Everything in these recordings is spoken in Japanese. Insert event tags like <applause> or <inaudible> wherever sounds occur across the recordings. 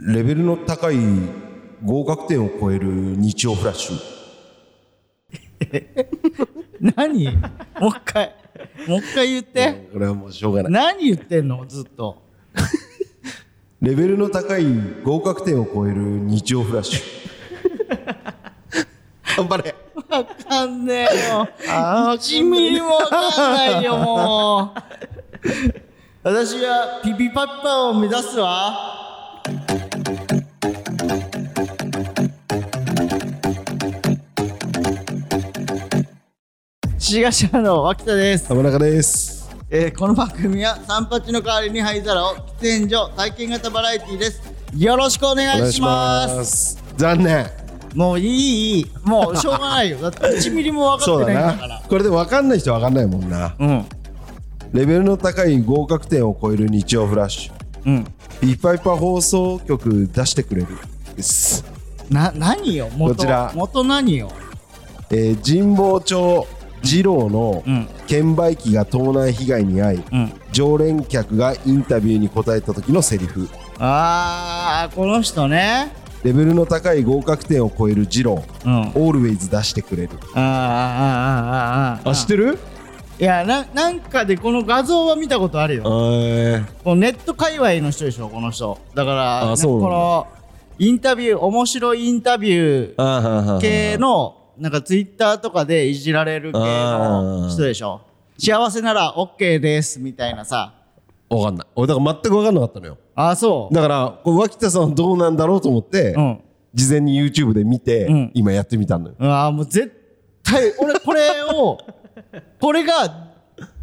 レベルの高い合格点を超える日曜フラッシュ。<laughs> 何？もう一回。もう一回言って。これはもうしょうがない。何言ってんの？ずっと。<laughs> レベルの高い合格点を超える日曜フラッシュ。<laughs> 頑張れ。わかんねえよ。1ミリもわかんないよもう。私はピピパッパを目指すわ志賀社の脇田です、浜中です。えーこの番組は三八の代わりに灰皿を喫煙所体験型バラエティーです。よろしくお願いします。す。残念。もういいもうしょうがないよ。<laughs> だって1ミリも分かそうってないだんだから。な。これで分かんない人は分かんないもんな。うん。レベルの高い合格点を超える日曜フラッシュ。うん。ピーパイパ放送局出してくれるです、な何よ？元こちら。元何よ？えー神保町二郎のうん。券売機が盗難被害に遭いうん。常連客がインタビューに答えた時のセリフ。あーこの人ね。レベルの高い合格点を超える二郎。うん。オールウェイズ出してくれる。あーあーあーあーあー。てる？いやななんかでこの画像は見たことあるよ。えこのネット界隈の人でしょこの人。だからこのインタビュー面白いインタビューー。系のなんかツイッターとかでいじられる系の人でしょ？幸せなら OK ですみたいなさ。分かんない。俺だから全く分かんなかったのよ。あそう。だからこれ脇田さんはどうなんだろうと思って、うん。事前に YouTube で見て、うん。今やってみたのよ。うわもう絶対俺これを <laughs> これが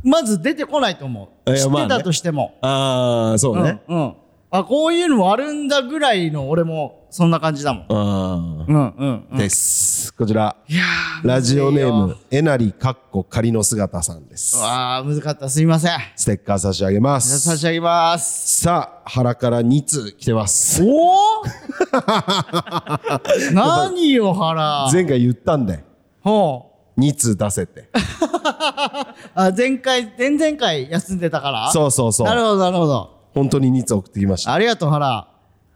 まず出てこないと思う。知ってたとしても、ああそうね、うん、うん、あこういうのもあるんだぐらいの俺もそんな感じだもん。あうんうんうん。です。こちら。いやーラジオネームえなりかっこ仮の姿さんです。わあ難かった。すいません。ステッカー差し上げます。差し上げます。さあ腹から2通来てます。おお <laughs> 何よ腹。前回言ったんでほう。2通出せって。<laughs> あ前回前々回休んでたから？そうそうそう。なるほどなるほど本当に2通送ってきました。ありがとう原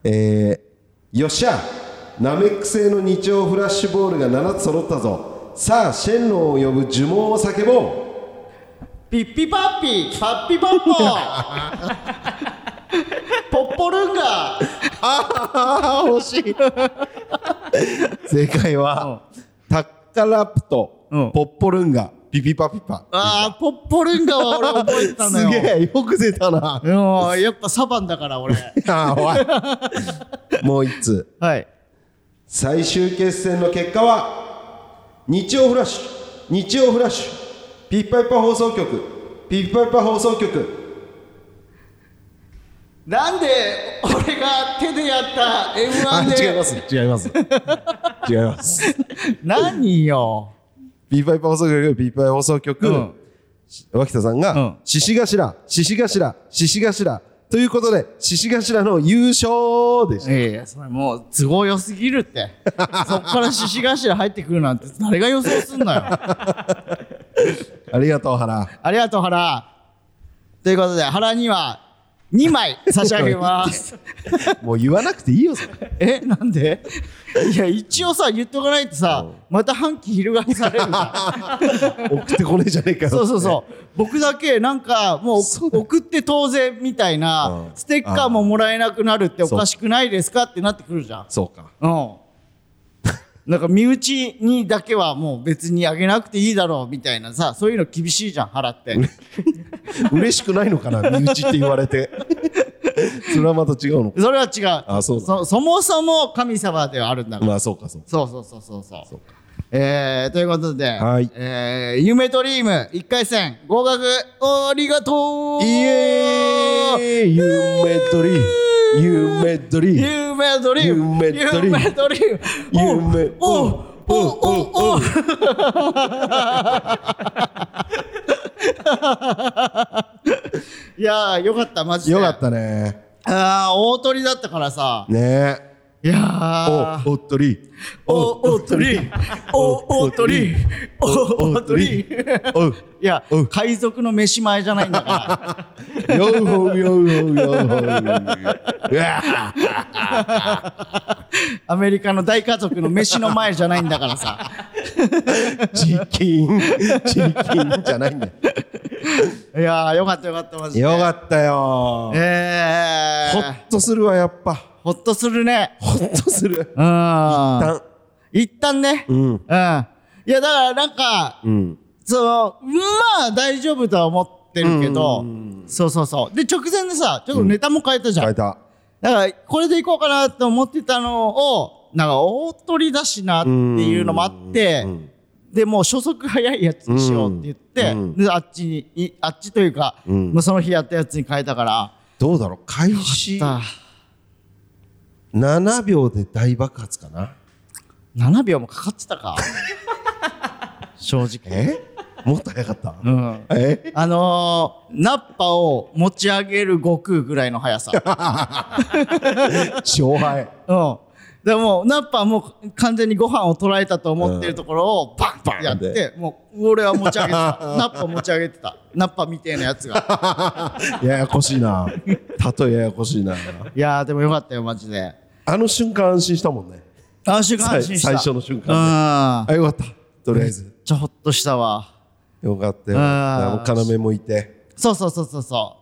えー、よっしゃ。ナメック製の日曜フラッシュボールが7つ揃ったぞ。さあシェンロンを呼ぶ呪文を叫ぼう。ピッピパッピパッピパッポ。<laughs> ポッポルンガ。ああ欲しい。正解は、タッカラプト、うん。ポッポルンガピピパピパ。あーポッポルンガは俺覚えてたのすよげえよく出たな。うんやっぱサバンだから俺。<laughs> あーおい。<laughs> もう一通はい。最終決戦の結果は日曜フラッシュ。日曜フラッシュ。ピッパイパ放送局。ピッパイパ放送局。なんで俺が手でやったあ M1 で？違います。違います。<laughs> 違います。何よ？ピーパイパ放送局ピーパイ放送局、うん。脇田さんが、うん。獅子頭獅子頭獅子頭。ということで獅子頭の優勝でしたいやいやそれもう都合良すぎるって。<laughs> そっから獅子頭入ってくるなんて誰が予想すんのよ。<laughs> ありがとう原。ありがとう原。ということで原には2枚差し上げます。<laughs> もう言わなくていいよそれ。えなんで？いや一応さ言っとかないとさまた半期翻されるから <laughs> 送ってこねえじゃねえかよ。そうそうそう。僕だけなんかもう送って当然みたいなうん。ステッカーももらえなくなるっておかしくないですかってなってくるじゃん。そうか。うん。なんか身内にだけはもう別にあげなくていいだろうみたいなさそういうの厳しいじゃん払って。<laughs> 嬉しくないのかな身内って言われて。<laughs> それはまた違うのか。それは違う。あそうだ。そそもそも神様ではあるんだから、まあそうかそうか。そうそうそうそう。そうそうかえー、ということで、はい。えー、夢ドリーム1回戦合格ありがとう。イエーイ。夢ドリー夢ドリー夢ドリーム。夢ドリーム。夢ドリーム。夢。おおおおお。<laughs> いやーよかったマジで。よかったね。ああ大鳥だったからさ。ねいやー。おおっとりおおっとりおおっとりおおっとりおいや海賊の飯前じゃないんだからようほうようほうようほうアメリカの大家族の飯の前じゃないんだからさチキンチキンじゃないんだいやーよかったよかったマジでよかったよえー、ほっとするわやっぱほっとするね。ほっとする。うん。だ一旦ね。うん。うん。いやだからなんかうん。そのまあ大丈夫とは思ってるけど、そうそうそう。で直前でさちょっとネタも変えたじゃん、変えた。だからこれでいこうかなって思ってたのをなんか大鳥だしなっていうのもあって、うん。でもう初速早いやつにしようって言って、うん。であっちにいあっちというか、うん。もうその日やったやつに変えたから。どうだろう？開始さ7秒で大爆発かな？7秒もかかってたか。<laughs> 正直。え？もっと早かった？うん。え？あのー、ナッパを持ち上げる悟空ぐらいの速さ。<laughs> 勝敗。うん。でも、ナッパはもう完全にご飯を捉えたと思ってるところをバンバンやって、もう俺は持ち上げてた。<laughs> ナッパ持ち上げてた。ナッパみてえなやつが。<laughs> ややこしいな例えややこしいないやー、でもよかったよ、マジで。あの瞬間安心したもんね安心最安心した。最初の瞬うん。間であよかったとりあえずちゃほっとしたわ。よかったよ要もいてそうそうそうそうそ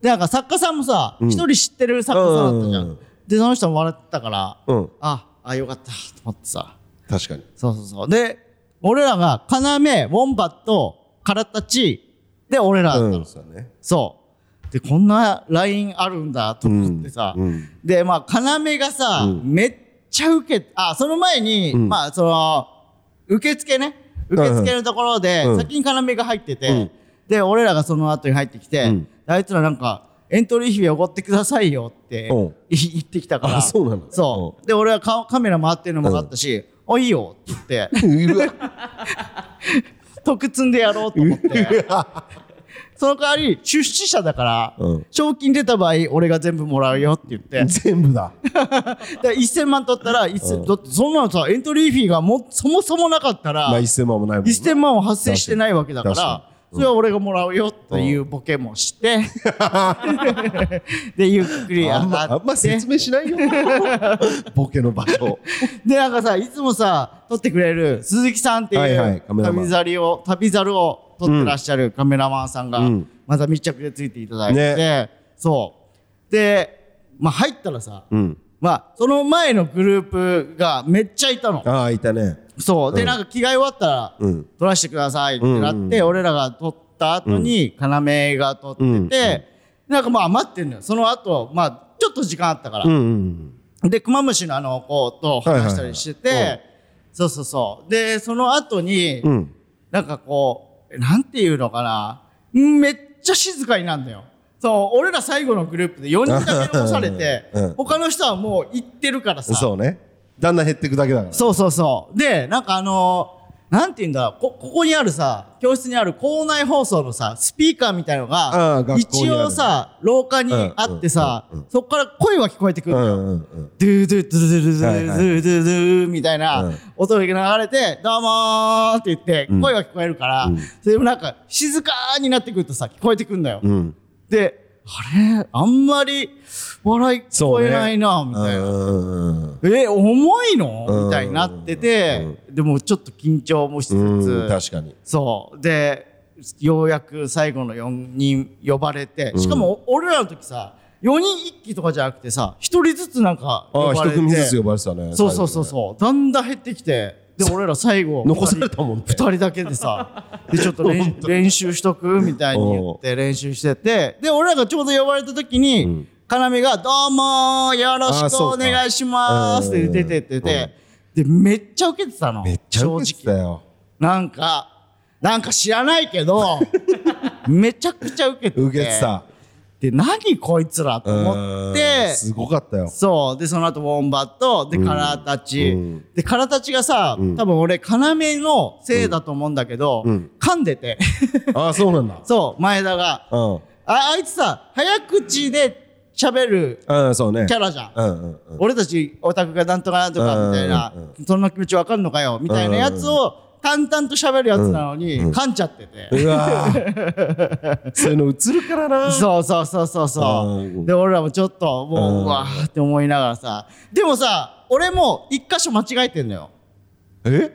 う。で、なんか作家さんもさ、一、人知ってる作家さんだったじゃん。うんで、その人も笑ってたから、うんあ、あ、よかった、と思ってさ。確かにそうそうそう。で、俺らが、要、ウォンバット、カラタチ、で、俺らだったの。うんそうだねそう。で、こんな LINE あるんだと思ってさ。うんうんで、まあ、要がさ、めっちゃ受け、あ、その前に、んまあ、その、受付ね。受付のところで、うん先に要が入ってて、うんで、俺らがその後に入ってきて、うんあいつらなんか、エントリー費おごってくださいよって <laughs> 言ってきたから。あそうなの。そう。で、俺はカカメラ回ってるのも分かったし、あ、いいよ。って言って、<laughs> 得積んでやろうと思って。その代わり、出資者だから、うん。賞金出た場合、俺が全部もらうよって言って。全部だ。<laughs> だから1000万取ったら、1000だってそんなのさ、エントリーフィーがもそもそもなかったら、まあ1000万もないもんね1000万は発生してないわけだか確らか、それは俺がもらうよというボケもして、で、ゆっくりあがって、まあんま説明しないよ。<laughs> ボケの場所。で、なんかさ、いつもさ、撮ってくれる鈴木さんっていう、はい旅猿を、旅猿を撮ってらっしゃるカメラマンさんが、うん。また密着でついていただいて、ね。そう。で、まあ入ったらさ、うんまあ、その前のグループがめっちゃいたの。ああいたねそう。で、うんなんか着替え終わったら、うん撮らせてくださいってなって、うんうん俺らが撮った後に、要が撮ってて、うんなんかまあ待ってんのよ。その後、まあ、ちょっと時間あったから。うんうんで、クマムシのあの子と話したりしてて、はいはいはいそうそうそう。で、その後に、うんなんかこう、なんていうのかな、めっちゃ静かになるんだよ。そう、俺ら最後のグループで4人だけ残されて、<laughs> うん他の人はもう行ってるからさ。そうねだんだん減っていくだけだからそうそうそう。で、なんかあのーなんて言うんだこ、ここにあるさ、教室にある校内放送のさ、スピーカーみたいのが、一応さ、廊下にあってさうんうんうん、そこから声は聞こえてくるのよ。うんうんうんドゥドゥドゥドゥドゥドゥドゥドゥドゥみたいなうん音が流れて、どうもーって言って、声が聞こえるからうん、それもなんか静かになってくるとさ、聞こえてくるんだよ。うんで、あれ？あんまり笑い聞こえないな、みたいな。うん。え、重いの？うん。みたいになってて、でもちょっと緊張もしつうんつ、確かに。そう。で、ようやく最後の4人呼ばれて、しかも俺らの時さ、4人一気とかじゃなくてさ、1人ずつなんか呼ばれて。組ずつ呼ばれてたねそうそうそうそう。だんだん減ってきて、で、俺ら最後、残されたもんね2人だけでさ、で、ちょっと練 <laughs> 練習しとくみたいに言って練習してて、で、俺らがちょうど呼ばれた時に、要が、どうもーよろしくお願いしますって出てってて、で、めっちゃ受けてたの。めっちゃ受けてた正直。よなんか、なんか知らないけど、めちゃくちゃ受けてて。受けてたで、何こいつらと思っうん。て、すごかったよ。そう。で、その後、ウォンバット、で、カラたち。うん。で、カラたちがさ、多分俺、要のせいだと思うんだけど、うん。噛んでて。ああそうなんだ。<laughs> そう、前田が。うん。ああいつさ、早口で喋るうんそうね。キャラじゃん。うんうんうん。俺たちオタクがなんとかなんとかみたいなうんうん、そんな気持ちわかんのかよみたいなやつを淡々と喋るやつなのに、噛んじゃってて。うわー <laughs> そういうの映るからなそうそうそうそうそうう。んで、俺らもちょっと、もう、うんうわーって思いながらさ。でもさ、俺も一箇所間違えてんのよ。え？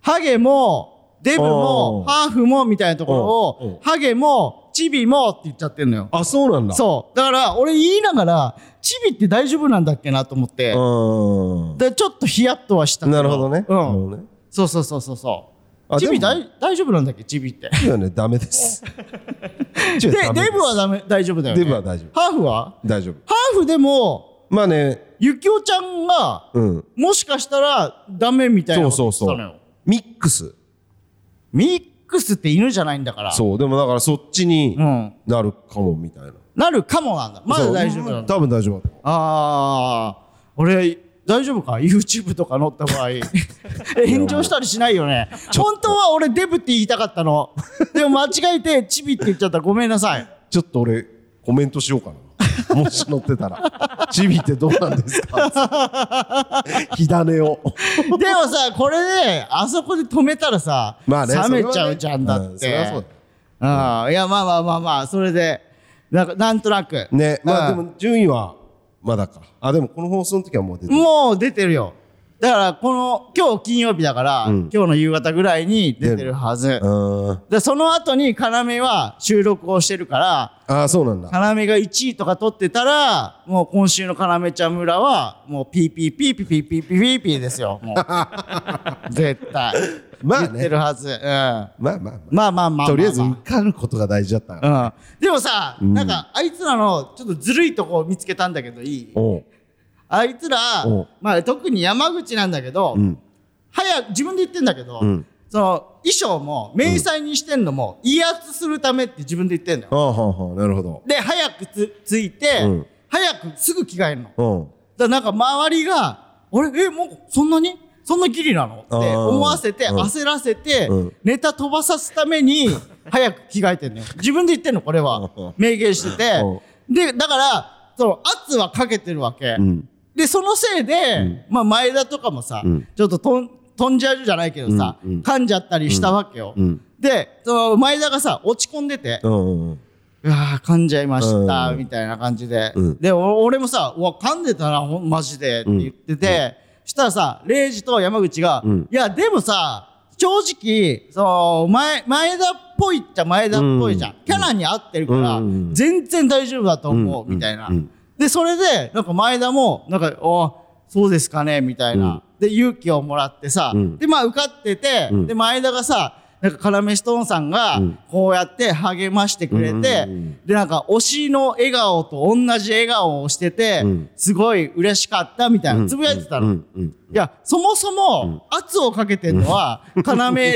ハゲも、デブうもん、ハーフもみたいなところうんうんを、ハゲも、チビもって言っちゃってんのよ。あそうなんだそう。だから、俺言いながら、チビって大丈夫なんだっけなと思って。うんで、ちょっとヒヤッとはしたけなるほどねうん。なるほどねそうそうそうそうそう。チビ大大丈夫なんだっけ？チビって。いやね。ダメです。<laughs> で、デブはダメ、大丈夫だよね。デブは大丈夫。ハーフは？大丈夫。ハーフでも、まあね。ゆきおちゃんが、うん。もしかしたらダメみたいなそうそうそう。ミックス。ミックスって犬じゃないんだから。そう。でもだからそっちにうん。なるかもみたいな。なるかもなんだ。まだ大丈夫なんだ。多分大丈夫だと思ああ、俺、大丈夫か ?YouTube とか載った場合。<laughs> え炎上したりしないよね？本当は俺デブって言いたかったの。<laughs> でも間違えてチビって言っちゃったらごめんなさい。うちょっと俺コメントしようかなもし載ってたら <laughs> チビってどうなんですか？火種をでもさ、これで、あそこで止めたらさ、まあね冷めちゃうじゃんだうんそって。れはそううん。いや、まあまあまあまあ、それで、なんか、なんとなく。ねまあでうんも順位はまだかあでもこの放送の時はもう出てるもう出てるよ。だから、この、今日金曜日だから、うん今日の夕方ぐらいに出てるはず。うんで、その後に、要は収録をしてるから、ああそうなんだ要が1位とか取ってたら、もう今週の要ちゃん村は、もうピーピーピーピーピーピーピーピーピーですよ。もう。絶対。まあね。言ってるはず。うん。まあまあまあ。まあまあまあまあ。とりあえず受かることが大事だったからうん。でもさ、なんか、あいつらの、ちょっとずるいとこを見つけたんだけど、いい？おう。あいつらお、まあ特に山口なんだけど、うん。早く、自分で言ってんだけど、うん。その、衣装も、迷彩にしてんのも、威圧するためって自分で言ってんだよ。はあはあはあなるほど。で、早くつ、ついて、うん。早くすぐ着替えるの。だかうんらなんか周りが、あれ？え、もう、そんなに？そんなギリなの？って思わせて、うん。焦らせて、うん。ネタ飛ばさすために、<laughs> 早く着替えてんのよ。自分で言ってんの、これは。うん。明言してて。で、だから、その、圧はかけてるわけ。うん。で、そのせいで、まあ、前田とかもさ、うん。ちょっととん飛んじゃうじゃないけどさ、噛んじゃったりしたわけよ。うん。で、その前田がさ、落ち込んでて、うんうんうん。うわー噛んじゃいました、うん。みたいな感じで。うん。で、お俺もさ、うわ、噛んでたな、マジで、って言ってて、したらさ、レイジと山口が、うん。いや、でもさ、正直、そう、前、前田っぽいっちゃ前田っぽいじゃん。うん。キャラに合ってるから、うん全然大丈夫だと思う、うんみたいな。うんで、それで、なんか前田も、なんか、おそうですかね、みたいな。で、勇気をもらってさ、うん。で、まあ受かってて、うん。で、前田がさ、なんか、カラメストーンさんがうん、こうやって励ましてくれて、で、なんか、推しの笑顔と同じ笑顔をしてて、うん。すごい嬉しかったみたいな、つぶやいてたの。いや、そもそも、圧をかけてるのは、要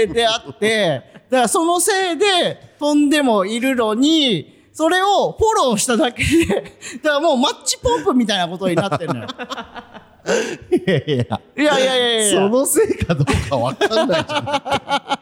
であって、だからそのせいで飛んでもいるのに、それをフォローしただけで、だからもうマッチポンプみたいなことになってるのよ。<laughs> いやいや。いやいやいやいや。そのせいかどうかわかんないじゃん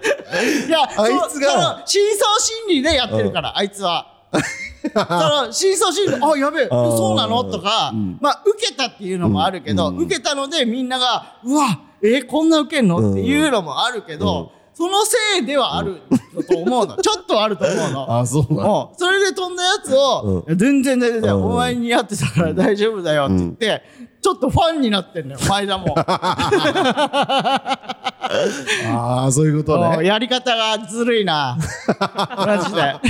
<laughs> いや、あいつが。その深層心理でやってるから、あいつは。<laughs> その深層心理で、あ、やべえ、ーそうなの？とか、まあ、受けたっていうのもあるけど、受けたのでみんなが、うわ、えこんな受けんの？っていうのもあるけど、そのせいではあると思うの。ちょっとあると思うの。<laughs> あそうなんだうん。それで飛んだやつを、全然全然、うん。お前にやってたから大丈夫だよって言って、ちょっとファンになってんのよ、<laughs> 前田も。ああそういうことうんねやり方がずるいな。<laughs> マジで。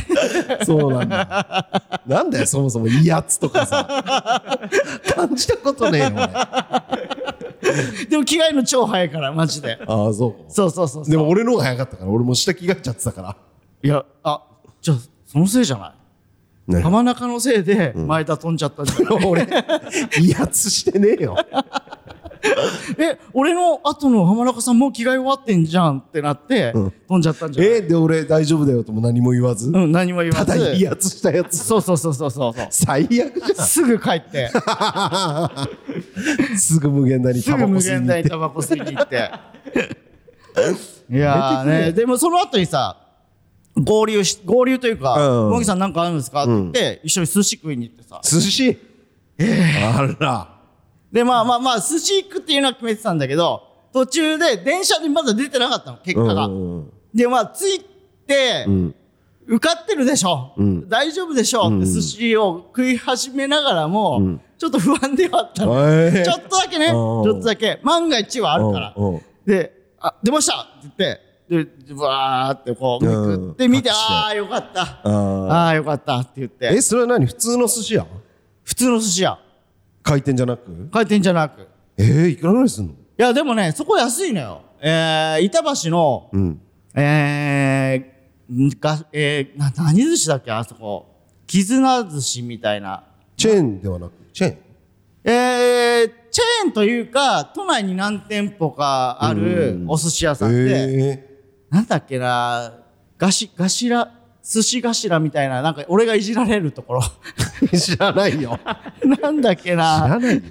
そうなんだなんだよそもそも威圧とかさ感じたことねえよでも着替えるの超早いから、マジで。あそうそうそうそうそう。でも俺の方が早かったから俺も下着替えちゃってたからいや、あ、じゃあ、そのせいじゃない？ね浜中のせいで前田飛んじゃったんじゃない、<laughs> 俺威圧してねえよ。<laughs> え、俺の後の浜中さんもう着替え終わってんじゃんってなって、飛んじゃったんじゃない？えで俺大丈夫だよとも何も言わず？うん、何も言わたず。だ威圧したやつ。そうそうそうそうそう。最悪じゃすぐ帰って、ん <laughs> すぐ無限大にタバコ吸いに限大行って。タバコ吸いに行って。いやーね、でもその後にさ、合流し、合流というか、うんもぎさんなんかあるんですか？って言って、一緒に寿司食いに行ってさ。寿司？あら。で、まあまあまあ、寿司行くっていうのは決めてたんだけど、途中で電車にまだ出てなかったの、結果が。うんで、まあ、着いて、ん。受かってるでしょ、ん。大丈夫でしょ、って寿司を食い始めながらも、ちょっと不安ではあったの。へーちょっとだけね、ちょっとだけ、万が一はあるから。うんうん。で、あ、出ました！って言って、で、わーってこう、うん。めくって見て、あーよかった。あー。あーよかったって言って。え、、それは何？普通の寿司屋？普通の寿司屋、回転じゃなく？回転じゃなく。いえー、いくらぐらいすんの？や、でもね、そこ安いのよ。えー、板橋の、うん。えー、が、えー、な、何寿司だっけ？あそこ。絆寿司みたいな。チェーンではなく、チェーン？えー、チェーンというか、都内に何店舗かあるお寿司屋さんで、えなんだっけな、がし、がしら、寿司頭みたいな、なんか俺がいじられるところ。ー、<laughs> 知らないよ。<laughs> なんだっけ知な、らないよ。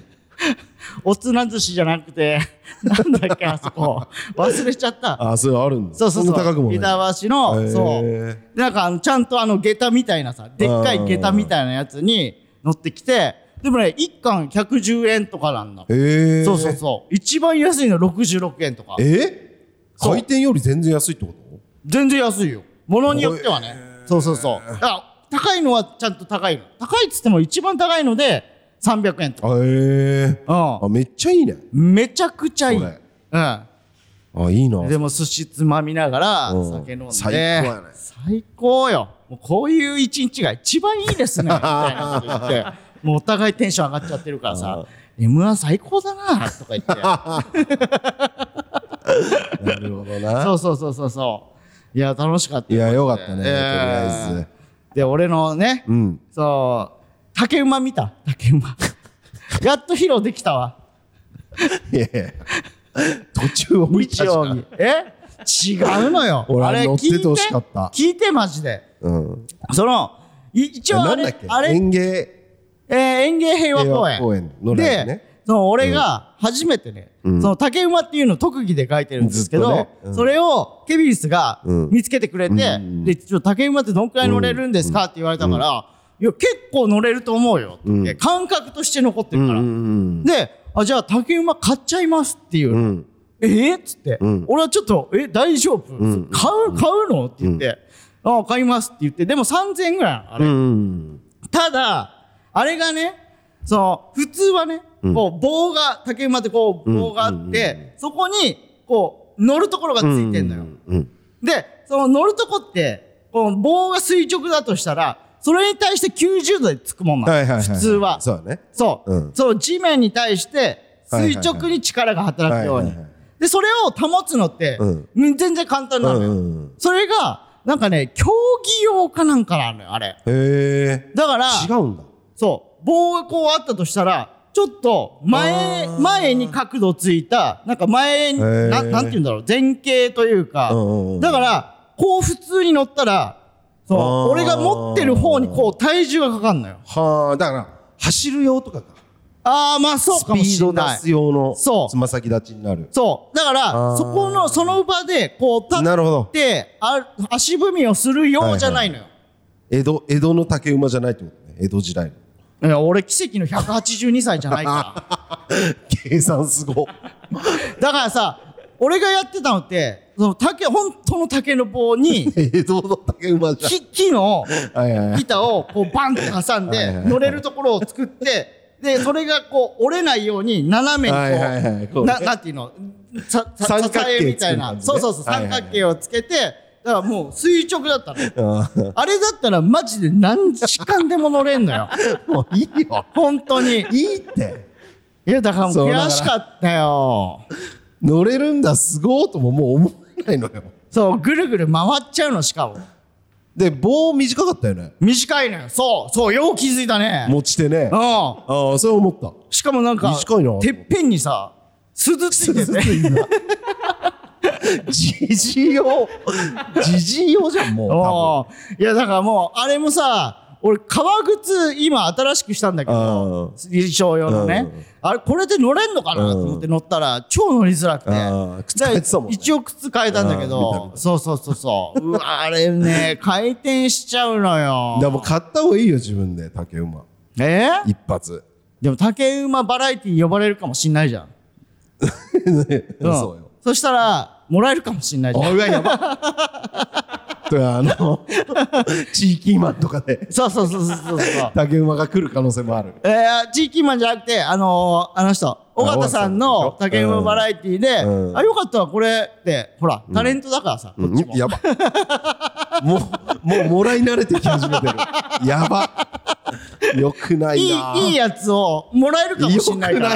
おつな寿司じゃなくて、なんだっけあそこ。忘れちゃった。あ、それあるんだ。そうそうそんな高くも。板橋の、そう。でなんかあの、ちゃんとあの、下駄みたいなさ、でっかい下駄みたいなやつに乗ってきて、でもね、一貫110円とかなんだ。えー、そうそうそう。一番安いの66円とか。え？回転より全然安いってこと？全然安いよ。ものによってはね。そうそうそう。だから高いのはちゃんと高いの。高いっつっても一番高いので300円とか。あえー、うあ、めっちゃいいね。ん。めちゃくちゃいい。うあ、いいな。ん。でも寿司つまみながらうん酒飲んで。最高やね最高よ。もうこういう一日が一番いいですね。<laughs> みたいなこと言って。もうお互いテンション上がっちゃってるからさ。M1 最高だなとか言って。<laughs> なるほどな。そうそうそうそうそう。いや、楽しかったいや、よかったね、とりえーあえず。で、俺のね、うん。そう、竹馬見た竹馬。<laughs> やっと披露できたわ。いやいや途中を見た日じ。え？違うのよ。俺あれ乗っててほしかった聞いて、マジで。うん。その、い一応あれあれ、園芸えー園芸平和公園。公園のねで、その俺が初めてね、その竹馬っていうのを特技で書いてるんですけど、ね。うん。それをケビンスがうん。見つけてくれて、うん。で、ちょっと竹馬ってどんくらい乗れるんですかって言われたから、いや、結構乗れると思うよって。感覚として残ってるから。ん。で、あ、じゃあ竹馬買っちゃいますっていう。うん。えーっつって、うん。俺はちょっと、え、大丈夫、ん。買う、買うの？って言って、あ、買いますって言って、でも3000円ぐらいあれ。うん。ただ、あれがね、その、普通はね、こう、棒が、竹馬ってこう、棒があって、そこに、こう、乗るところがついてんのよ。うん。で、その乗るとこって、この棒が垂直だとしたら、それに対して90度でつくもんなの。はいはいはい。普通は。そうだね。そう、うんそう、地面に対して、垂直に力が働くように。で、それを保つのって、うんうん全然簡単なのよ。うんうんうんそれが、なんかね、競技用かなんかなのよ、あれ。へえ。だから、違うんだ。そう、棒がこうあったとしたら、ちょっと前、前に角度ついた、なんか前ななんて言うんだろう、前傾というか、だから、こう普通に乗ったら、そう俺が持ってる方にこう体重がかかんのよ。はあ、だから、走る用とかか。ああ、まあそうスかもピード出しれない。す用の、そうつま先立ちになる。そう。だから、そこの、その場で、こう、立っ。て、あ足踏みをするようじゃないのよ。江戸、江戸の竹馬じゃないってことね。江戸時代の。いや、俺、奇跡の182歳じゃないから。<laughs> 計算すご。だからさ、俺がやってたのって、その竹、本当の竹の棒に。<laughs> 木、木の。板をこうバンって挟んで乗れるところを作って、で、それがこう折れないように斜めにここう、うねな、なんていうの、さ、さ三角形支えみたいな。そうそうそう、三角形をつけて、だからもう垂直だったの。あれだったらマジで何時間でも乗れんのよ。<laughs> もういいよ。本当に。いいって。いや、だからもう悔しかったよ。乗れるんだ、すごーとももう思えないのよ。そう、ぐるぐる回っちゃうの、しかも。で、棒短かったよね。短いのよ。そう、そう、よう気づいたね。持ち手ね。うああ、そう思った。ん。しかもなんか、短いなてっぺんにさ、鈴ついてて。じじい用。じじい用じゃん、もう。いや、だからもう、あれもさ、俺革靴今新しくしたんだけど衣装用のね。あれこれで乗れんのかな？と思って乗ったら超乗りづらくて。靴変えてたもんね。一応靴変えたんだけどそうそうそうそう。うわあれね <laughs> 回転しちゃうのよ。でも買った方がいいよ自分で竹馬。え？一発。でも竹馬バラエティー呼ばれるかもしんないじゃん。ねうんそうよそしたらもらえるかもしんないじゃん。おいやばとかあ。<laughs> の <laughs> 地域マンとかで。そうそうそうそうそうそう。竹馬が来る可能性もある。えー、地域マンじゃなくて、あのー、あの人、尾形さんの竹馬バラエティで、うん。あ、よかったわ、これって、ほら、タレントだからさ、こっちも。やば。もうもうもらい慣れてき始めてる。やば <laughs> よくないいないいいやつをもらえるかもしれないから。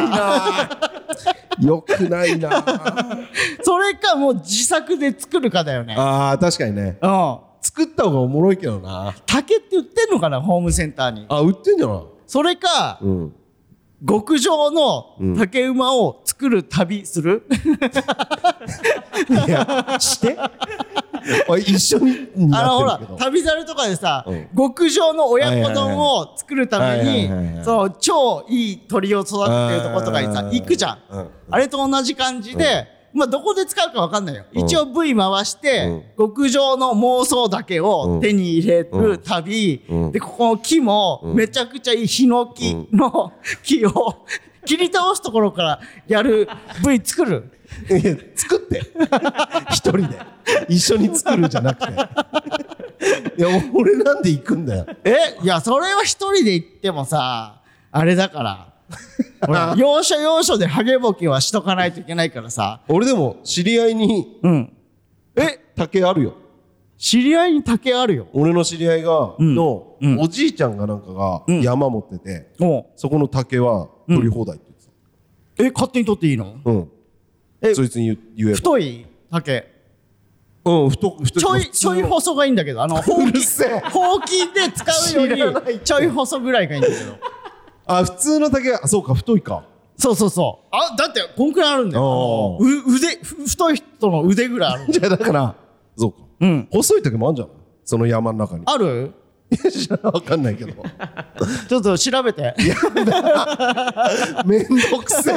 よくないな <laughs> よくないなそれか、もう自作で作るかだよね。あー確かにねうん。作った方がおもろいけどな竹って売ってんのかな、ホームセンターに。あ売ってんじゃないそれか、うん極上の竹馬を作る旅する、<laughs> いやして。一緒ににあのほら旅猿とかでさ、うん。極上の親子丼を作るためにその超いい鳥を育ててるとことかにさ行くじゃん、うん。あれと同じ感じで、まあどこで使うかわかんないよ、一応 V 回して、極上の妄想だけを手に入れる旅、うん。でここの木もめちゃくちゃいいヒノキの木を切り倒すところからやる V 作る？いや作って。<laughs> 一人で。一緒に作るじゃなくて。いや俺なんで行くんだよ。えいやそれは一人で行ってもさあれだから。ほら <laughs> 要所要所でハゲボケはしとかないといけないからさ。俺でも知り合いにうん。え竹あるよ知り合いに竹あるよ。俺の知り合いが、ん。の、うん。おじいちゃんがなんかが山持ってて、お。うそこの竹は取り放題って言ってえ勝手に取っていいの？たうん。えそいつに言言えば。太い竹。うん太太ちょいちょい細がいいんだけどあの <laughs> ほううせえ。ほうきで使う知らよないりちょい細ぐらいがいいんだけど。あ普通の竹あそうか太いか。そうそうそう。あだってこんくらいあるんだよ。おあのう腕ふ太い人の腕ぐらいある <laughs> じゃあだからそうか、うん。細い竹もあるんじゃない？その山の中に。ある？わかんないけど。<laughs> ちょっと調べて。めんどくせえ。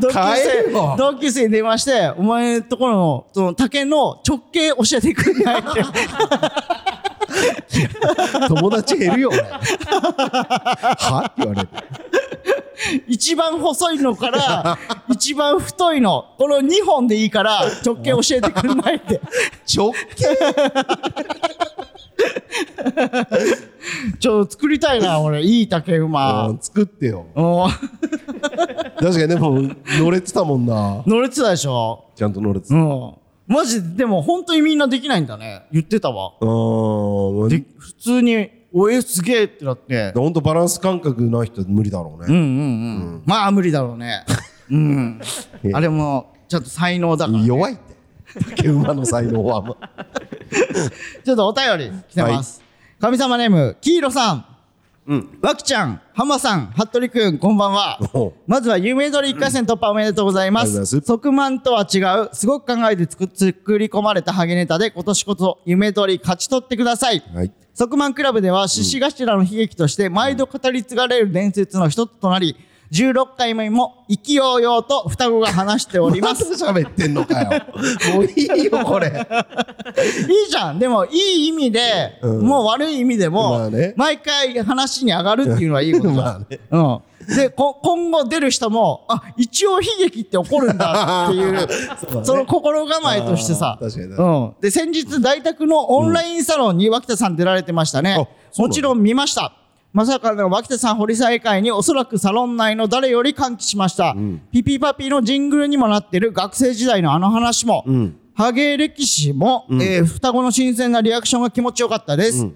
同級帰生れよ。同級生に電話してお前のところのその竹の直径教えてくれない？って。友達減るよ俺は？って言われて一番細いのから一番太いの。この2本でいいから直径教えてくれないって直径？<laughs> ちょっと作りたいな俺。いい竹馬。うん作ってよ。お確かにでも乗れてたもんな。乗れてたでしょ？ちゃんと乗れてた。うん。マジででも本当にみんなできないんだね。言ってたわ。うん。で普通におえすげえってなって。ほんとバランス感覚ない人は無理だろうね、うんうんうん、まあ無理だろうね。うん。あれもちょっと才能だから、ね、弱いって。竹馬の才能は。<laughs> ちょっとお便り来てます。神様ネーム、キーロさん。うんわきちゃん、ハマさん、服部くん、こんばんは。まずは、有名通り1回戦突破おめでとうございます。ありがとうございます即満とは違う、すごく考えて作作り込まれたハゲネタで、今年こそ夢通り勝ち取ってください。はい即満クラブでは、獅子頭の悲劇として、毎度語り継がれる伝説の一つとなり、16回目も意気揚々と双子が話しておりま。ますだ喋ってんのかよ <laughs> もういいよこれ <laughs> いいじゃん。でも、いい意味で、うんもう悪い意味でも、まあね毎回話に上がるっていうのはいいことじゃん。<laughs> まあねうん。で、こ、今後出る人も、あ、一応悲劇って起こるんだっていう、そうだねその心構えとしてさ。確かに確かうん。で、先日、大宅のオンラインサロンに脇田さん出られてましたね。うなのもちろん見ました。まさかの脇田さん堀祭会におそらくサロン内の誰より歓喜しました。ピピパピのジングルにもなってる学生時代のあの話も、んハゲ歴史も、えー双子の新鮮なリアクションが気持ちよかったです。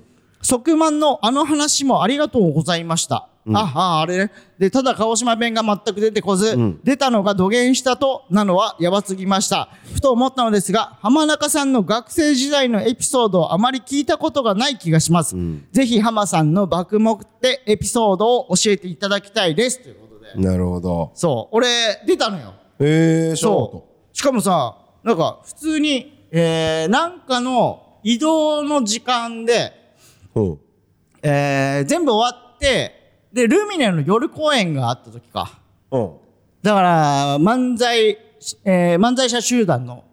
即満のあの話もありがとうございました。あ、あ、あれね。で、ただ鹿児島弁が全く出てこず、出たのが土下したとなのはやばすぎました。ふと思ったのですが、浜中さんの学生時代のエピソードをあまり聞いたことがない気がします。ぜひ浜さんの爆目でエピソードを教えていただきたいです。ということで。なるほどそう、俺、出たのよ。ええー、そそう。しかもさ、なんか普通に、えー、なんかの移動の時間で、ううんえー全部終わってでルミネの夜公演があった時か。うん。だから漫才、えー漫才者集団の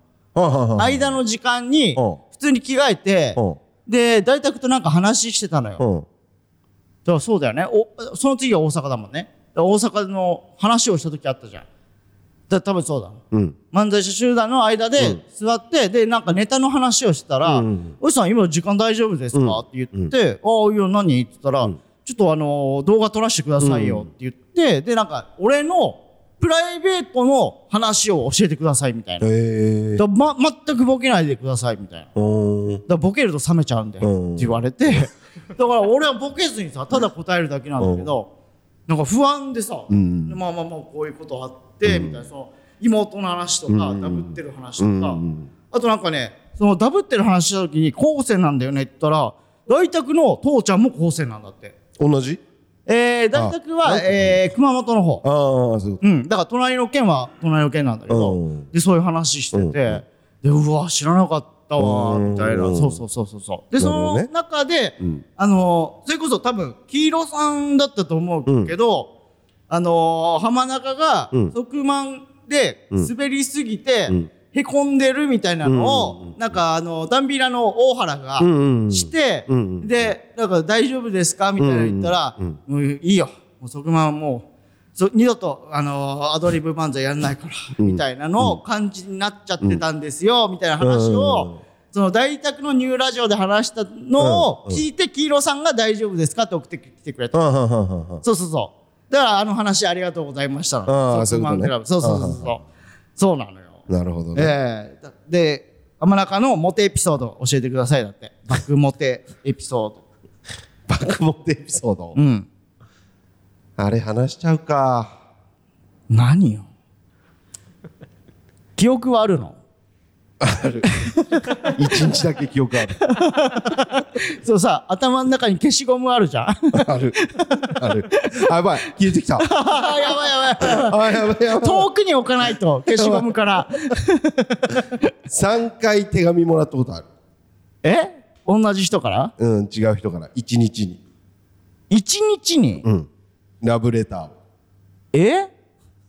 間の時間にうん。普通に着替えてうん。で大宅となんか話してたのよ、うん。だからそうだよね。おその次は大阪だもんね。だから大阪の話をした時あったじゃん。だから多分そうだうん。漫才者集団の間で座って、でなんかネタの話をしてたら「うんおじさん今時間大丈夫ですか？って言って「ああいや何?」って言ったら、ちょっとあの動画撮らせてくださいよ」って言って、でなんか俺のプライベートの話を教えてくださいみたいな。へえま、全くボケないでくださいみたいな。だボケると冷めちゃうんだようんって言われて、だから俺はボケずにさ、ただ答えるだけなんだけど、なんか不安でさ、ん。でまあまあまあこういうことあって、みたいな、その妹の話とか、ダブってる話とか、うん。あとなんかね、そのダブってる話した時に高専なんだよねって言ったら、大宅の父ちゃんも高専なんだって。同じ？えー、大宅は、あえー、熊本の方。ああそういうん、だから隣の県は隣の県なんだけど、うん。でそういう話してて、でうわ知らなかったわうん。みたいな、うん。そうそうそうそうそう。でその中で、ん。あのーそれこそ多分黄色さんだったと思うけど、あのー浜中がうん。側満で滑りすぎて、んへこんでるみたいなのを、なんかあのダンビラの大原が、して、うんで、なんか大丈夫ですかみたいな言ったら、うんもういいよ。もうそこまもう、そ二度と、あのーアドリブ漫才やんないから、みたいなのを感じになっちゃってたんですよ、みたいな話を、その大宅のニューラジオで話したのを聞いて、黄色さんが大丈夫ですかって送ってきてくれた。そうそうそう。だからあの話ありがとうございましたの。そうそうそうそう。そうなのよ。なるほどねええだで、浜中のモテエピソード教えてくださいだって。<laughs> 爆モテエピソード。爆モテエピソード？うん。あれ話しちゃうか何よ。記憶はあるの？一日だけ記憶ある。<laughs> そうさ、頭の中に消しゴムあるじゃん。ある。ある。あやばい。消えてきた。<laughs> やばいやばい。<laughs> あやばいやばい。遠くに置かないと、消しゴムから。3回手紙もらったことある。え？同じ人から？うん違う人から。1日に。一日に、うん。ラブレターを。え？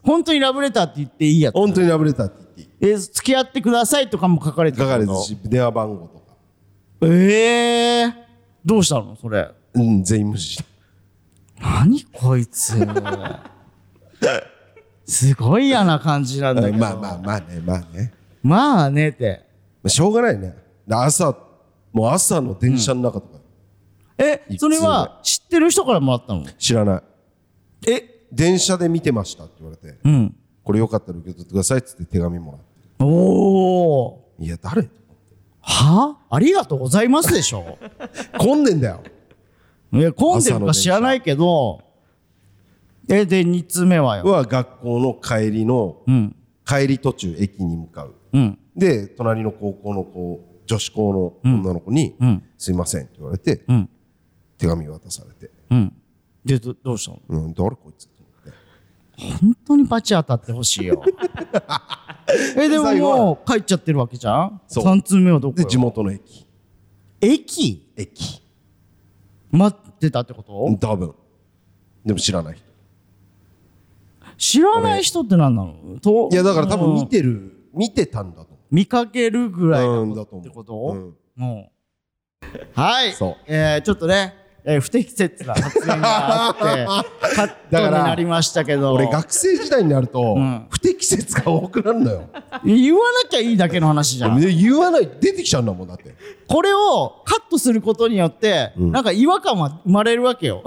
本当にラブレターって言っていいやつ？本当にラブレターってえ、付き合ってくださいとかも書かれて書かれてるるし電話番号とか。ええどうしたの？それ。うん全員無視何こいつ。すごい嫌な感じなんだけど。まあまあまあねまあね。まあねって。まあしょうがないね。で朝もう朝の電車の中とか。えい、つそれは知ってる人からもらったの？知らない。え、電車で見てましたって言われて。うん。これよかったら受け取ってくださいっつって手紙もらって。おお。いや誰？は？ありがとうございますでしょ。<laughs> 混んでんだよ。いや、混んでるか知らないけど、え、で、二つ目はよ。は学校の帰りのうん。帰り途中駅に向かう。うん。で隣の高校の子女子校の女の子にうん「すいません」って言われてうん。手紙渡されて。うん。で、どどうしたの「うん誰こいつ」本当にバチ当たってほしいよ。<laughs> え、でももう帰っちゃってるわけじゃん？そう。三通目はどこよ？で地元の駅。駅？駅。待ってたってこと？多分。でも知らない人。知らない人って何なの？といやだから多分見うん。てる見てたんだと。思見かけるぐらいのうんだと思う。ってこと？うん。うん。はい。そう。えー、ちょっとね、えー不適切な発言があって、カットになりましたけど、<laughs> 俺学生時代になるとん。不適切が多くなるのよ。言わなきゃいいだけの話じゃん。で言わない。出てきちゃうんだもんだって。これをカットすることによって、なんか違和感は生まれるわけよ。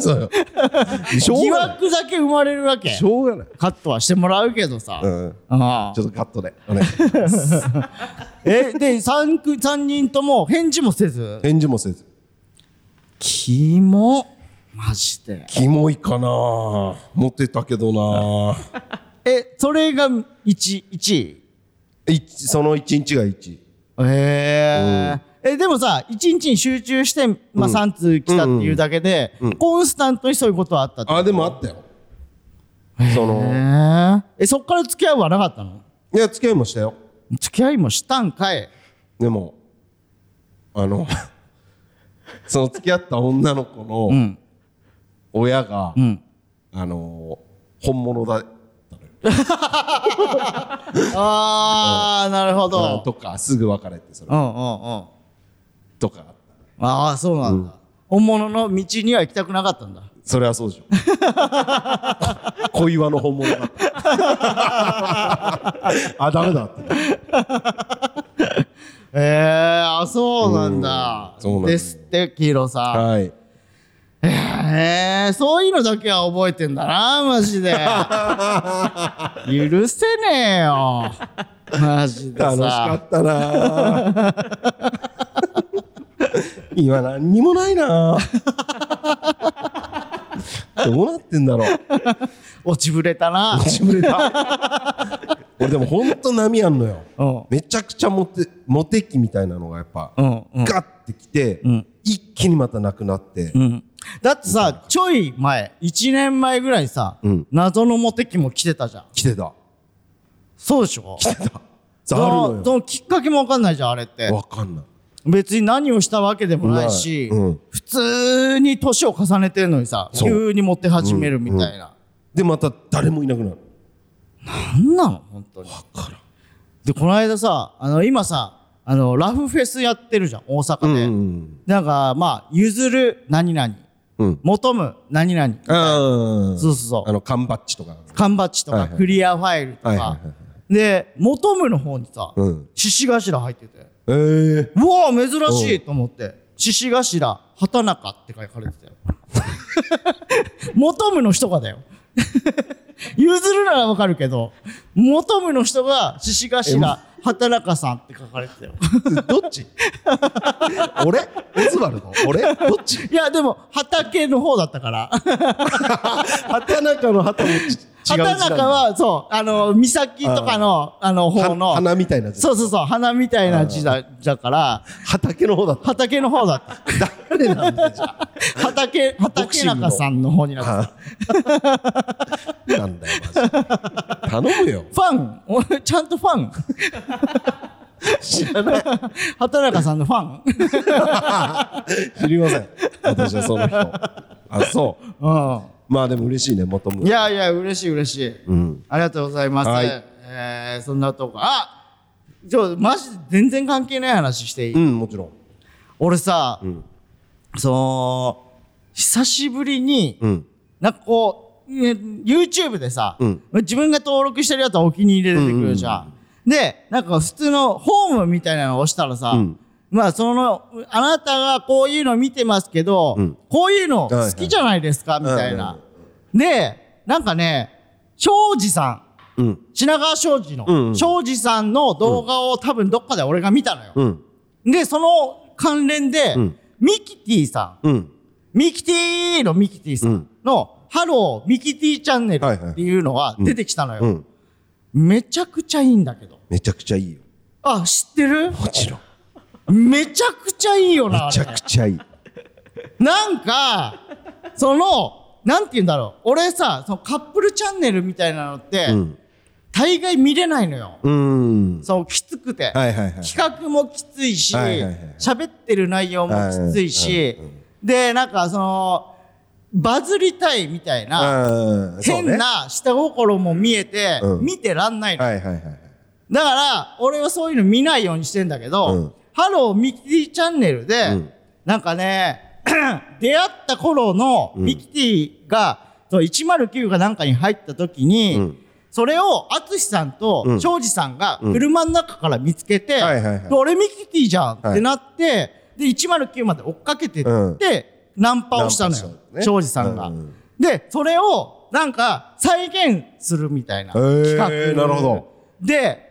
そうよ。<laughs> しょ疑うがない。惑だけ生まれるわけ。しょうがない。カットはしてもらうけどさ。うん。ああちょっとカットで。お願いします。<laughs> え、で、三く三人とも返事もせず、返事もせずキモ。マジで。キモいかな。持ってたけどな。<laughs> え、それが一一位？いその一日が1えええ、でもさ、一日に集中して、まあ、3通来たっていうだけで、コンスタントにそういうことはあったってあでもあったよ。そのえ、そっから付き合いはなかったの？いや付き合いもしたよ。付き合いもしたんかい。でもあのその付き合った女の子うのん。親が、うん。あのー本物だ <laughs> ああなるほど。とかすぐ別れてそれうんうんうん。とかああそうなんだ、本物の道には行きたくなかったんだ。それはそうでしょ小岩の本物だった。<laughs> あダメだってええあそうなんだ、うんですってキーロさん。はい。ええそういうのだけは覚えてんだなマジで。<laughs> 許せねえよ。マジで楽しかさったな。<laughs> 今何にもないな。どうなってんだろう。落ちぶれたな。落ちぶれた <laughs> 俺でもほんと波あんのよ。うん。めちゃくちゃモテモテ期みたいなのがやっぱ、うんうん。ガッてきて、ん。一気にまたなくなって、うん。だってさちょい前1年前ぐらいさ、うん。謎のモテ期も来てたじゃん。来てた。そうでしょ？来てた。そあのきっかけもわかんないじゃんあれって。よわかんない。別に何をしたわけでもないし、うん。普通に年を重ねてるのにさ急にモテ始めるみたいな、でまた誰もいなくなるなんなの本当に。わからん。でこの間さあの今さあのラフフェスやってるじゃん大阪で、うんなんかまあ譲る何々。うん。求む何々。そうそうそう。あの缶バッジとか。缶バッジとか、はいはい。クリアファイルとか、はいはいはいはい。で求むの方にさうん。獅子頭入ってて。えー、うわ珍しいと思って。獅子頭畑中って書かれてたよ。<laughs> <laughs> 求むの人がだよ譲るならわかるけど求むの人が獅子頭畑中さんって書かれてたよ。どっち？<laughs> 俺？オズワルド俺？どっち？いやでも畑の方だったから。<laughs> 畑中の畑も畑中はそうあの岬とかのあの方のは花みたいな字。そうそうそう花みたいな字だだから畑の方だった。畑の方だった。誰なんだよじゃあ。畑畑中さんの方になった。あなんだよマジ頼むよ。ファン。俺ちゃんとファン。知らない。畑中さんのファン。知りません。私はその人。あそう。うまあでも嬉しいね求ん。むいやいや、嬉しい嬉しい。うんありがとうございます。はいえー、そんなとこ。あちょ、マジで全然関係ない話していい、うんもちろん俺さ、んその、久しぶりに、うんなんかこう、ね YouTube でさ、うん自分が登録してるやつはお気に入りで出てくるじゃん。で、なんか普通のホームみたいなのを押したらさ、うんまあその、あなたがこういうの見てますけど、うん。こういうの好きじゃないですか、みたいな。で、なんかね、庄司さん、うん。品川庄司の、うんうん。庄司さんの動画を多分どっかで俺が見たのよ。うん。で、その関連で、うん。ミキティさん、うん。ミキティのミキティさんの、ハローミキティチャンネルはいはい。っていうのが出てきたのよ。うん。めちゃくちゃいいんだけど。めちゃくちゃいいよ。あ、知ってる？もちろんめちゃくちゃいいよな、あめちゃれ。くちゃいいなんか、その、なんて言うんだろう。俺さ、そのカップルチャンネルみたいなのって、うん大概見れないのよ。うんそう、きつくて。はいはいはい企画もきついし、はいはいはい喋ってる内容もきついし、で、なんかその、バズりたいみたいな、変な下心も見えて、うん見てらんないの。はいはいはいだから、俺はそういうの見ないようにしてんだけど、うんハローミキティチャンネルで、うん。なんかね、<coughs> 出会った頃のミキティが、そう109がなんかに入った時に、うん。それを淳さんとうん。庄司さんが車の中から見つけて、俺ミキティじゃんってなって、で109まで追っかけてって、うん。ナンパをしたのよ庄司さんが、うんでそれをなんか再現するみたいな企画。なるほど。で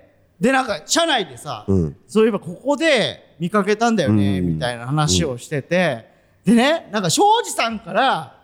でなんか車内でさ、うん。そういえばここで見かけたんだよね、うん。みたいな話をしてて、でねなんか庄司さんから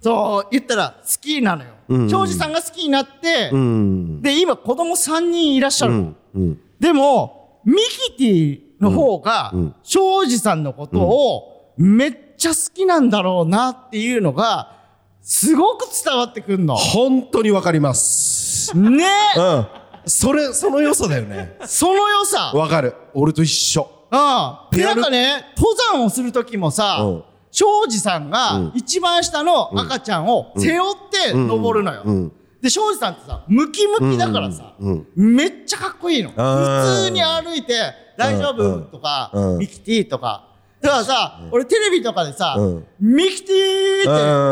そう言ったら好きなのよ、うん。庄司さんが好きになって、うん。で今子供3人いらっしゃるの、うん。うん。でもミキティの方が庄司さんのことをめっちゃ好きなんだろうなっていうのがすごく伝わってくんの。本当にわかります。ね。うんそれその良さだよね。その良さ。わかる。俺と一緒。うん。で、なんかね、登山をするときもさ、うん。庄司さんが一番下の赤ちゃんを背負って登るのよ。うん。で、庄司さんってさ、ムキムキだからさ、めっちゃかっこいいの。普通に歩いて、大丈うん。夫とかう、ん。ミキティとか。だからさ、俺テレビとかでさうん、ミキティ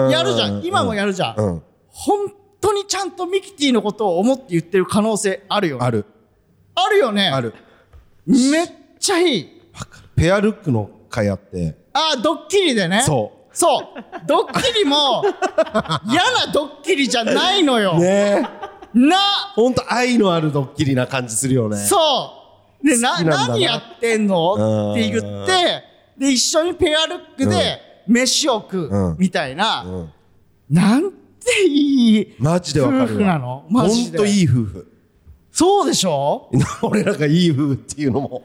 ってやるじゃうん。ん。今もやるじゃん。本当にちゃんとミキティのことを思って言ってる可能性あるよね。あるあるよね。あるめっちゃいい。ペアルックの会あってあー、ドッキリでね。そうそう。ドッキリも、嫌なドッキリじゃないのよ。ねえな、ほんと愛のあるドッキリな感じするよねそう。で、な、な何やってんの？って言って、で、一緒にペアルックで飯を食うんう、みたいな、うんなんていい。マジでわかるわ。夫婦なの？マジで。ほんといい夫婦。そうでしょ？<laughs> 俺らがいい夫婦っていうのも。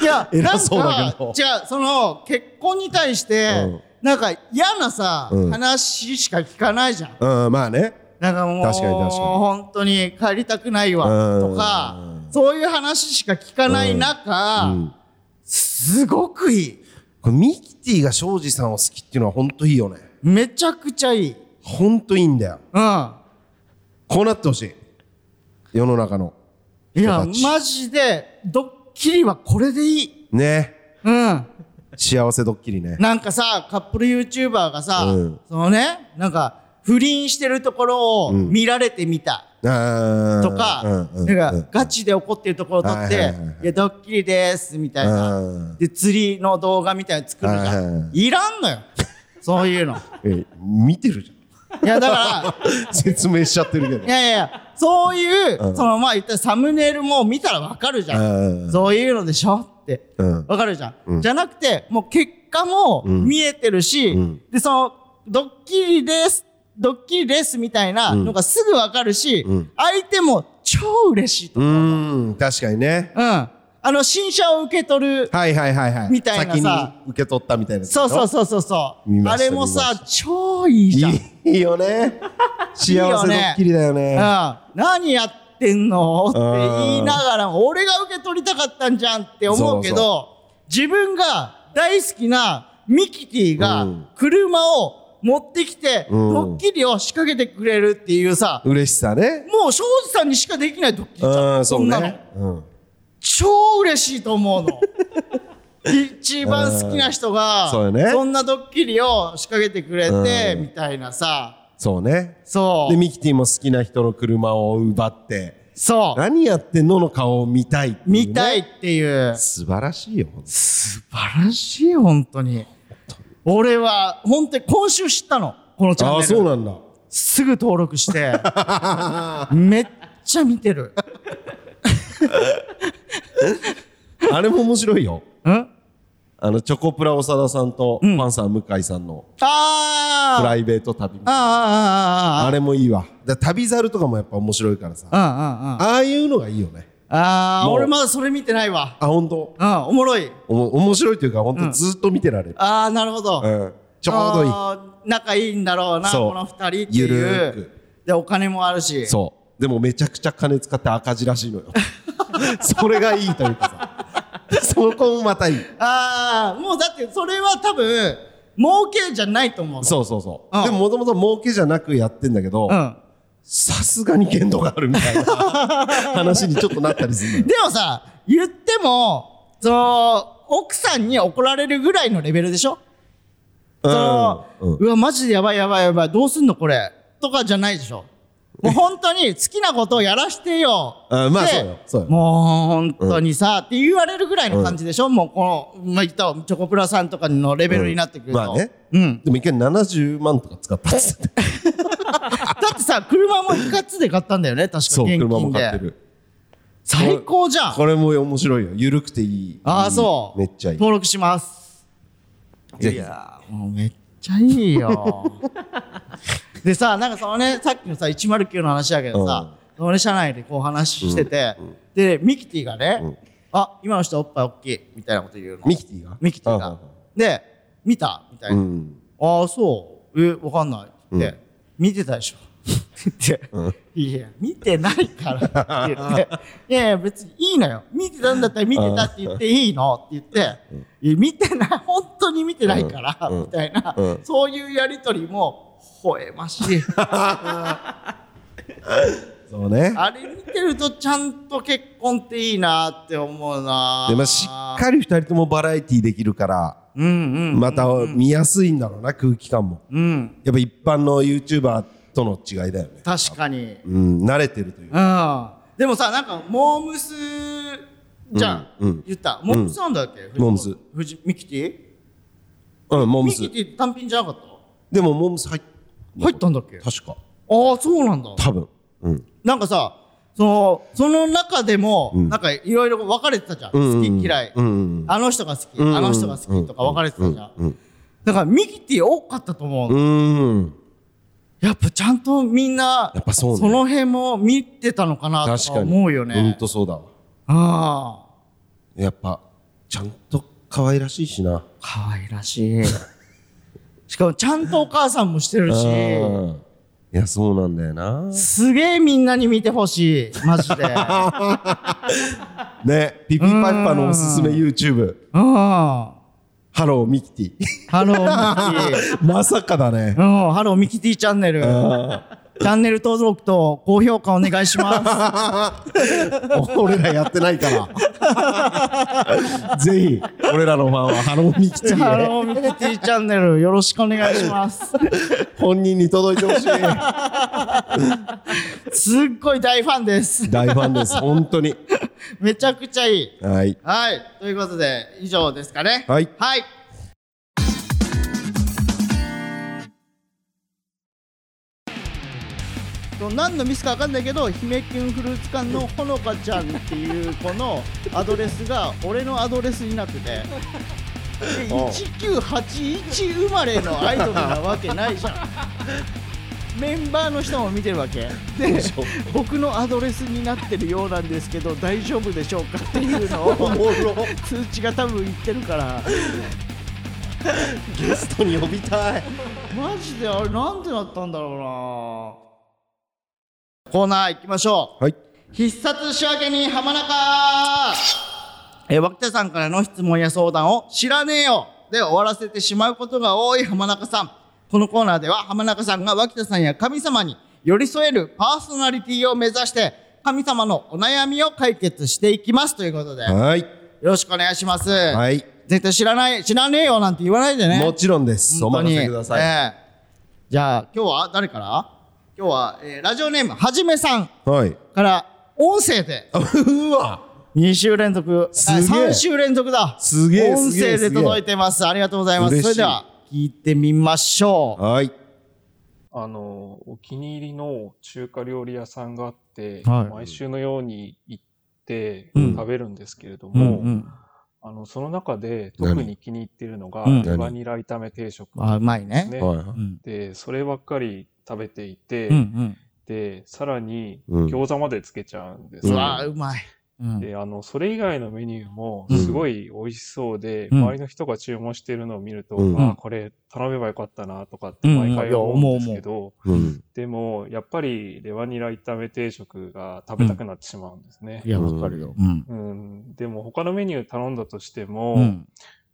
いや、な <laughs> ん偉そうだけど。か、じゃあ、その、結婚に対して、うん。なんか嫌なさ、うん。話しか聞かないじゃん。うんまあね。なんかもう、確かに確かに。本当に帰りたくないわ、うん。とか、そういう話しか聞かない中、うん。すごくいい。これミキティが庄司さんを好きっていうのはほんといいよね。めちゃくちゃいい。ほんといいんだようん。こうなってほしい世の中のいや、マジで、ドッキリはこれでいい。ねうん。幸せドッキリねなんかさ、カップル YouTuber がさ、うんそのね、なんか、不倫してるところを見られてみた。とか、うんうんなんうんかガチで怒ってるところを撮って、はいや、ドッキリです、みたいなうん。で、釣りの動画みたいなの作るじゃん。いらんのよ。そういうの。<laughs> え見てるじいや、だから、<laughs> 説明しちゃってるけど。いやいやいや、そういう、うん。その、まあ言ったらサムネイルも見たらわかるじゃん。うんそういうのでしょって。うん。わかるじゃん,、うん。じゃなくて、もう結果もん。見えてるし、ん。で、その、ドッキリです、ドッキリですみたいなのがすぐわかるし、ん。相手も超嬉しいとう思う。ーん確かにね。うん。あの、新車を受け取る。はいはいはいはい。みたいなさ。先に受け取ったみたいなそうそうそうそうそう。あれもさ、超いいじゃん。いいよね。幸せドッキリだよね。うん、何やってんの？って言いながらも、俺が受け取りたかったんじゃんって思うけど、そ自分が大好きなミキティがうん。車を持ってきて、うん。ドッキリを仕掛けてくれるっていうさ、嬉しさね。もう庄司さんにしかできないドッキリじゃ。うんそんなの。ねうん超嬉しいと思うの。<laughs> 一番好きな人が、そうよねそんなドッキリを仕掛けてくれて、うんみたいなさ、そうねそう。でミキティも好きな人の車を奪ってそう。何やってんのの顔を見たいってい見たいっていう。素晴らしいよ素晴らしい、本当に。俺は、本当に今週知ったの。このチャンネル。ああそうなんだすぐ登録して、<laughs> めっちゃ見てる。<laughs> あれも面白いよ。ん？あのチョコプラ長田さんとパンサー向井さんのあー。プライベート旅。あーあーあーああれもいいわ。だから旅猿とかもやっぱ面白いからさ。ーあーあーあーああいうのがいいよね。あーもう。俺まだそれ見てないわ。あ本当？うん、おもろい。おも面白いというか本当ずっと見てられる。ああ、なるほど。うん。ちょうどいい。あー仲いいんだろうな、そう。この二人ってゆるいーく。う。で、お金もあるし。そう。でもめちゃくちゃ金使って赤字らしいのよ <laughs> <laughs> それがいいというかさ。そこもまたいい。ああ、もうだってそれは多分、儲けじゃないと思うの。そうそうそう、うん。でももともと儲けじゃなくやってんだけど、うん。さすがに限度があるみたいな <laughs> 話にちょっとなったりするでもさ、言っても、その、奥さんに怒られるぐらいのレベルでしょ？その、うん。うわ、マジでやばいやばいやばい、どうすんのこれ？とかじゃないでしょ？もう本当に好きなことをやらしてよ。あまあでそうよそうよもう本当にさ、って言われるぐらいの感じでしょ、もうこの、まあ、言ったチョコプラさんとかのレベルになってくると。まあねうん。でも一回70万とか使ったっつってだってさ、車も一括で買ったんだよね、確かそう現車も。買ってる最高じゃん。これも面白いよ緩くていいああ、そう。めっちゃいい登録します。いやーもうめっちゃいいよ。でさ、なんかそのね、さっきのさ、109の話だけどさ、そのね、社内でこう話してて、で、ミキティがね、あ、今の人おっぱい大きい、みたいなこと言うの。ミキティが？ミキティが。で、見た？みたいうな。ん。ああ、そう。え、わかんない。って、見てたでしょ。って言って、いや、見てないからって言って、<laughs> いやいや、別にいいのよ。見てたんだったら見てたって言っていいの？って言って、見てない、本当に見てないから、うん。みたいな、うん。そういうやりとりも、微笑ましい。<laughs> そうね。あれ見てるとちゃんと結婚っていいなって思うな。でまあしっかり二人ともバラエティーできるからうんうんまた見やすいんだろうな空気感も。うん。やっぱ一般の YouTuber との違いだよね。確かに。うん慣れてるという。うん。でもさなんかモームスじゃん、うんうん。言った。モームスなんだっけ、モームス。ミキティ？うんモームス。ミキティ単品じゃなかった？でもモームス入っ入ったんだっけ？あ確か。あそうなんだ。多分。うん。なんかさそのその中でも、ん。なんかいろいろ分かれてたじゃん、うんうん好き嫌い、うんうんあの人が好き、うんあの人が好きとか分かれてたじゃん、うんだからミキティ多かったと思うの、うんやっぱちゃんとみんなやっぱそうね。の辺も見てたのかなとか確かに。思うようんね。とそうだわ。ああ、やっぱちゃんと可愛らしいしな。可愛らしい。<laughs> しかもちゃんとお母さんもしてるし、うん。いやそうなんだよな。すげえみんなに見てほしい、マジで。<laughs> ね PPPiPaのおすすめ YouTube うん。ハローミキティ。ハローミキティ。<laughs> まさかだね。うん、ハローミキティチャンネル。チャンネル登録と高評価お願いします。<laughs> 俺らやってないから <laughs> ぜひ俺らのファンはハローミキティへハローミキティチャンネルよろしくお願いします。本人に届いてほしいすっごい大ファンです。大ファンです本当に <laughs> めちゃくちゃいい。はいはい。ということで、以上ですかね。はいはい。何のミスか分かんないけど姫キュンフルーツ館のほのかちゃんっていう子のアドレスが俺のアドレスになってて。<laughs> でおう1981生まれのアイドルなわけないじゃん。メンバーの人も見てるわけ。で僕のアドレスになってるようなんですけど大丈夫でしょうかっていうのを <laughs> 通知が多分言ってるから。ゲストに呼びたい。マジであれなんでなったんだろうなコーナー行きましょう。はい。必殺仕分けに浜中。えー、脇田さんからの質問や相談を知らねえよで終わらせてしまうことが多い浜中さん。このコーナーでは浜中さんが脇田さんや神様に寄り添えるパーソナリティを目指して神様のお悩みを解決していきますということで。よはい。ろしくお願いします、はい。絶対知らない知らねえよなんて言わないでね。もちろんです。お本当に。任せください、ええ。じゃあ今日は誰から？今日は、えーラジオネームはじめさんはい。から音声でうわ。2週連続。すげえ。3週連続だ。すげえ音声で届いてます。ありがとうございます。それでは聞いてみましょう。はい。あの、お気に入りの中華料理屋さんがあって、はい。毎週のように行ってうん。食べるんですけれどうも、んうん。あの、その中で特に気に入っているのが、バニラ炒め定食あうまいね。で、そればっかり食べていて、うんうん。で、さらにうん。餃子までつけちゃうんですうよ。わうまい。うん。で、あの、それ以外のメニューもうん。すごい美味しそうで、うん。周りの人が注文してるのを見ると、うん。あ、これ頼めばよかったなとかってうん。毎回思うんですけど、うん。でも、やっぱりレバニラ炒め定食が食べたくなってしまうんですね。い。やわかるよ。うん。うん、でも他のメニュー頼んだとしても、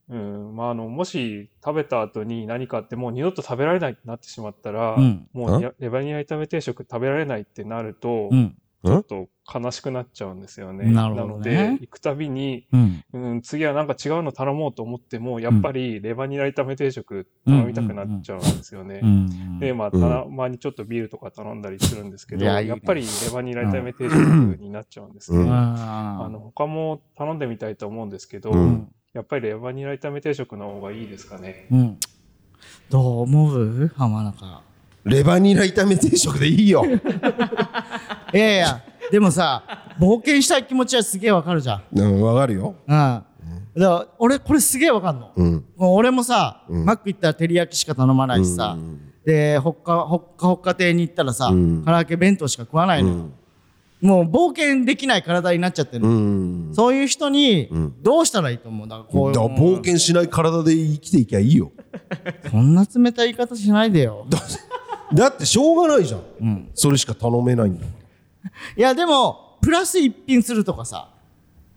ううん。んまあ、あのもし食べた後に何かあってもう二度と食べられないってなってしまったら、うん。もうやレバニラ炒め定食食べられないってなると、うん。ちょっと悲しくなっちゃうんですよね。なるほどね。なので、行くたびに、うん。うん、次はなんか違うの頼もうと思っても、やっぱりレバニラ炒め定食頼みたくなっちゃうんですよね。うん。で、まあ、たまにちょっとビールとか頼んだりするんですけど、いややっぱりレバニラ炒め定食になっちゃうんですね。うん。ああの他も頼んでみたいと思うんですけど、うんやっぱりレバニラ炒め定食の方がいいですかね。うん。どう思う？浜中。レバニラ炒め定食でいいよ。<laughs> いやいやでもさ冒険したい気持ちはすげえわかるじゃん。うんわかるよ。うん。だから俺これすげえわかんの。うん。もう俺もさ、うん。マック行ったら照り焼きしか頼まないしさ、うん。でほっかほっかほっか亭に行ったらさ、うん。唐揚げ弁当しか食わないのよ、もう冒険できない体になっちゃってるそういう人にん。どうしたらいいと思う？だからこうだから冒険しない体で生きていきゃいいよ。<laughs> そんな冷たい言い方しないでよ。だってしょうがないじゃん、それしか頼めないんだかいやでもプラス一品するとかさ。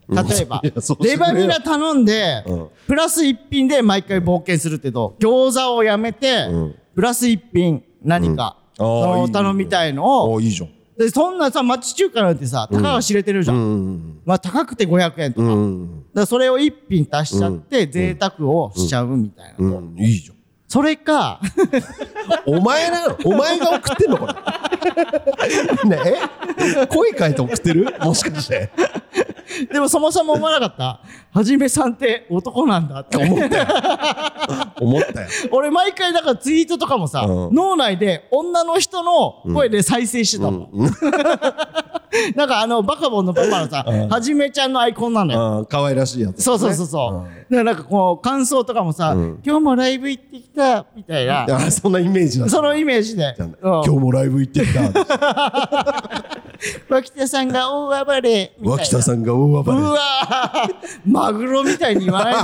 例えば、<laughs> いやそうしレバニラ頼んで、うん。プラス一品で毎回冒険するけど餃子をやめて、ん。プラス一品何か、うん。あーそのいいね。頼みたいのをいいじゃんでそんなさ町中華なんてさたかが知れてるじゃん、うんまあ高くて500円とか,、うだそれを一品足しちゃって、贅沢をしちゃうみたいな、いいじゃん。それか <laughs> お前なのお前が送ってんのこれ。<laughs> ねえ？声変えて送ってる？もしかして。でもそもそも思わなかった？はじめさんって男なんだって。思って思ったよ。俺毎回だからツイートとかもさ、うん。脳内で女の人の声で再生してたもん、<laughs> なんかあのバカボンのパパのさ、はじめちゃんのアイコンなのよ、あ可愛らしいやつ、そうそうそうそう、だからなんかこう感想とかもさ、今日もライブ行ってきたみたいな、あそんなイメージだった。そのイメージで、うん。今日もライブ行ってきた。<laughs> 脇田さんが大暴れみたいな。脇田さんが大暴うわーマグロみたいに言わない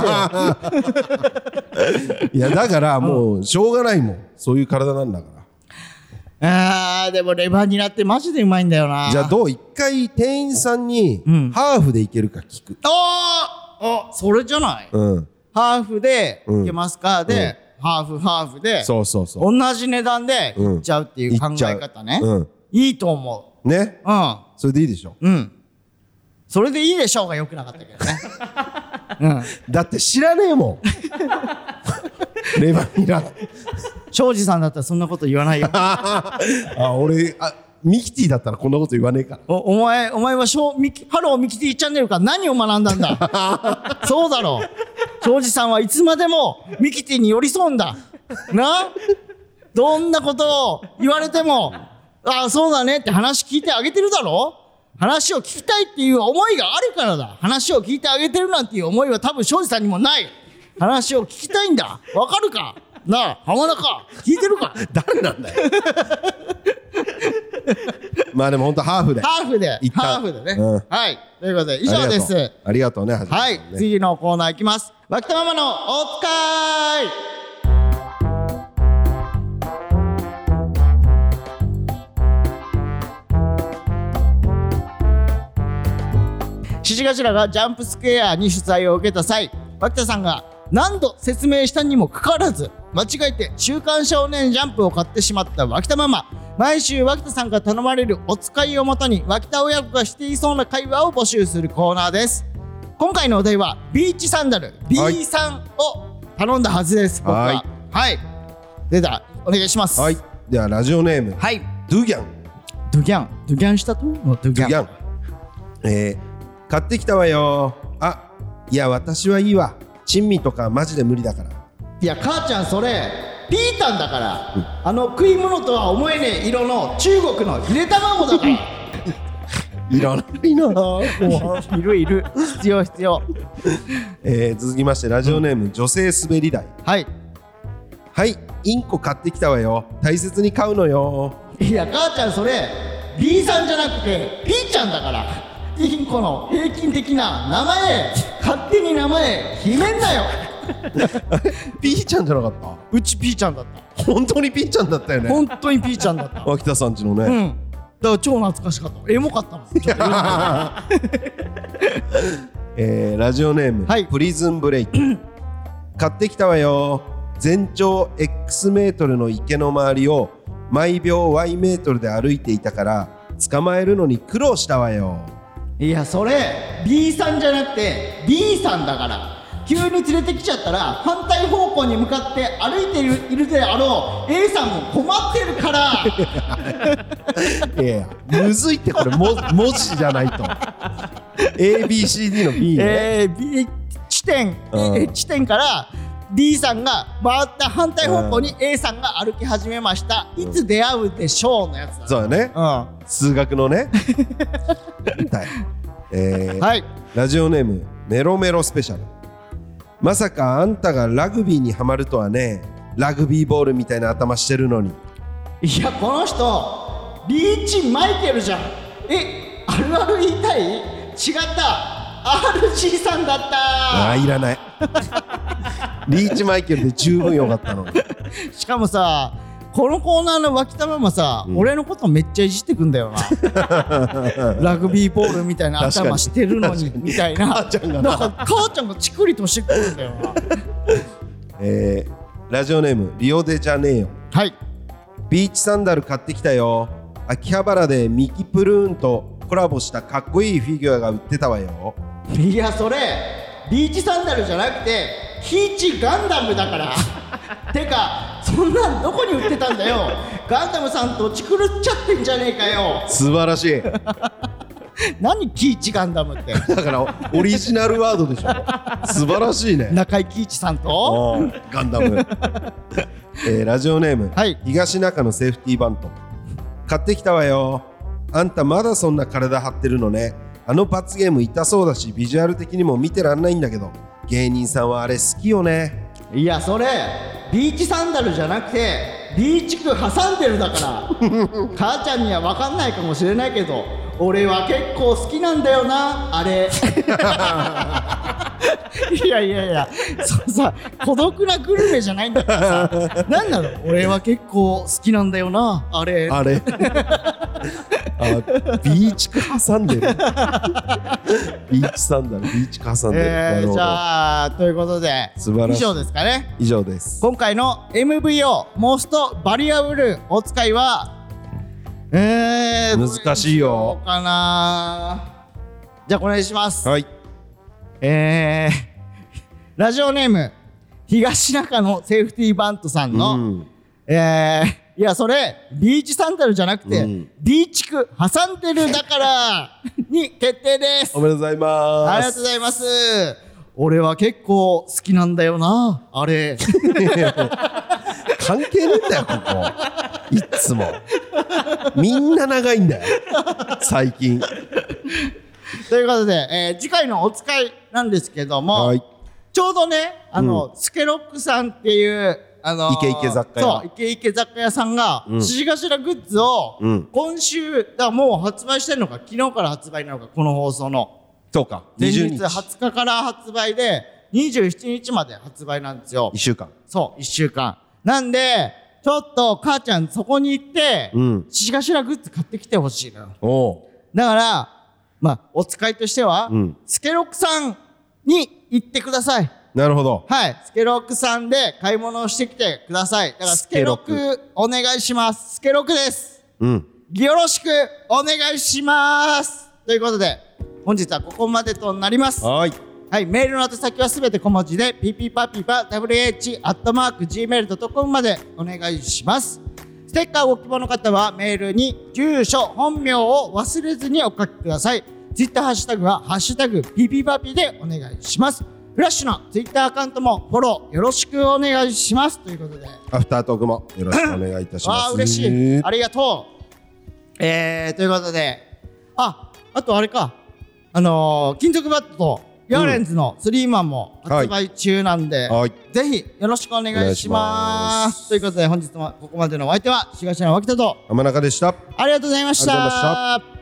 で <laughs> いやだからもうしょうがないもん。そういう体なんだから。あーでもレバニラってマジでうまいんだよな。じゃあどう？一回店員さんにん。ハーフでいけるか聞く。あーあそれじゃない、うん。ハーフでうんいけますか？で、ハーフハーフでそうそうそう。同じ値段でいっちゃうっていう考え方ね、う。ん。いいと思ね？ううん。それでいいでしょ？うんそれでいいでしょうがよくなかったけどね。<laughs> うん。だって知らねえもん。<laughs> レバニラ。庄司さんだったらそんなこと言わないよ。<laughs> あ俺あミキティだったらこんなこと言わねえから。おお前お前はしょうミキハローミキティチャンネルか。ら何を学んだんだ。そうだろ。う庄司さんはいつまでもミキティに寄り添うんだ。な？どんなことを言われてもああそうだねって話聞いてあげてるだろ？話を聞きたいっていう思いがあるからだ。話を聞いてあげてるなんていう思いは多分庄司さんにもない。話を聞きたいんだ。わかるか？なあ浜中。聞いてるか？<laughs> 誰なんだよ。<laughs> まあでも本当ハーフで。ハーフで。一旦ハーフでね、うん。はい。ということで以上です。ありがとう。ありがとうねはい、じめさんね。次のコーナーいきます。脇田ママのおつかい獅子頭がジャンプスクエアに取材を受けた際脇田さんが何度説明したにもかかわらず間違えて「週刊少年ジャンプ」を買ってしまった脇田ママ。毎週脇田さんが頼まれるお使いをもとに脇田親子がしていそうな会話を募集するコーナーです。今回のお題はビーチサンダル B さんを頼んだはずです。僕は。はい。はい。出た。お願いします。はい。ではラジオネーム。はい。ドゥギャン。ドゥギャン。ドゥギャンしたと？ドゥギャン。ドゥギャン。えー、買ってきたわよ。あいや私はいいわ。珍味とかマジで無理だから。いや母ちゃんそれピータンだから、あの食い物とは思えねえ色の中国のゆで卵だから。<laughs> いらないな。ぁ <laughs> いるいる。必要必要。えー、続きましてラジオネーム、女性滑り台。はい。はいインコ買ってきたわよ。大切に飼うのよ。いや母ちゃんそれ B さんじゃなくて P ちゃんだからインコの平均的な名前勝手に名前決めんなよ。<laughs> ピーちゃんじゃなかった？うち P ちゃんだった。本当にピーちゃんだったよね。本当に P ちゃんだった。脇田さんちのね、うん。だから超懐かしかったエモかったもん。<laughs> えーラジオネーム、はい。プリズンブレイク。<coughs> 買ってきたわよ。全長 X メートルの池の周りを毎秒 Y メートルで歩いていたから捕まえるのに苦労したわよいやそれ B さんじゃなくて B さんだから。急に連れてきちゃったら反対方向に向かって歩いているいるであろう A さんも困ってるから。<laughs> いやいやむずいってこれも文字じゃないと。ABCD の B ね、えー、B 地点、うん。え地点から D さんが回った反対方向に A さんが歩き始めました、いつ出会うでしょうのやつだ。そうだね。うん。数学のね。<laughs> はい、えーはい。ラジオネームメロメロスペシャル。まさかあんたがラグビーにはまるとはね。ラグビーボールみたいな頭してるのに。いやこの人リーチマイケルじゃん。えあるある言いたい？違った RG さんだった。あーいらない。リーチマイケルで十分よかったのに。しかもさこのコーナーの脇田ママさ、うん。俺のことめっちゃいじってくんだよな。<laughs> ラグビーボールみたいな頭してるのにみたいな。母ちゃんがな。んか母ちゃんがチクリとしてくるんだよな。<laughs> えーラジオネームリオデジャネイオはい。ビーチサンダル買ってきたよ。秋葉原でミキプルーンとコラボしたかっこいいフィギュアが売ってたわよ。いやそれビーチサンダルじゃなくてヒーチガンダムだから。<laughs> てかそんなんどこに売ってたんだよ。ガンダムさんとチクルっちゃってんじゃねえかよ。素晴らしい。何キーチガンダムって。だからオリジナルワードでしょ。素晴らしいね。中井貴一さんと？うんガンダム、えーラジオネーム、はい。東中のセーフティーバント。買ってきたわよあんたまだそんな体張ってるのね。あの罰ゲーム痛そうだしビジュアル的にも見てらんないんだけど。芸人さんはあれ好きよね。いやそれビーチサンダルじゃなくてビーチ区挟んでるだから。<laughs> 母ちゃんには分かんないかもしれないけど俺は結構好きなんだよなあれ。いやいやいやそうさ孤独なグルメじゃないんだからさ何なの？俺は結構好きなんだよなあれ。あれ。あビーチ区挟んでる。ビーチサンダルビーチ区挟んでる、なえー、じゃあということで素晴らしい。以上ですかね。以上です。今回の MVO モーストバリアブルお使いはえー、難しいよ。かな。じゃあお願いします、はい。えー、<laughs> ラジオネーム東中のセーフティーバントさんの、うん。えー、いやそれビーチサンダルじゃなくて、うん。ビーチ区挟んでるだからに決定です。<laughs> おめでとうございます。ありがとうございます俺は結構好きなんだよな。あれ。<laughs> 関係ねえんだよここ。いっつも。みんな長いんだよ。最近。ということで、えー次回のお使いなんですけども、はい。ちょうどね、あの、スケロックさんっていう、あのーイケイケ雑貨屋。そう、イケイケ雑貨屋さんが、うん。獅子頭グッズを、うん。今週、だもう発売してるのか、昨日から発売なのか、この放送の。そうか前日20日20日から発売で、27日まで発売なんですよ1。週間そう、1週間。なんで、ちょっと母ちゃんそこに行って、うん獅子頭グッズ買ってきてほしいのよ。おうだから、まあ、お使いとしては、うんスケロックさんに行ってください。なるほどはい。スケロックさんで買い物をしてきてください。だから、スケロックお願いします。スケロックです。うんよろしくお願いします。ということで、本日はここまでとなります。はいはい、メールの宛先はすべて小文字で、pppapipa.wh.gmail.com までお願いします。ステッカーをご希望の方はメールに住所、本名を忘れずにお書きください。ツイッターハッシュタグは、ハッシュタグ pppapi でお願いします。フラッシュのツイッターアカウントもフォローよろしくお願いします。ということで、アフタートークもよろしくお願いいたしますああ、嬉しい。ありがとう。えー、ということで、あ、あとあれか、あのー、金属バットとヤーレンズのスリーマンも発売中なんで、はい。ぜひよろしくお願いしま。ます。すということで本日もここまでのお相手は東野脇田と浜中でした。ありがとうございました。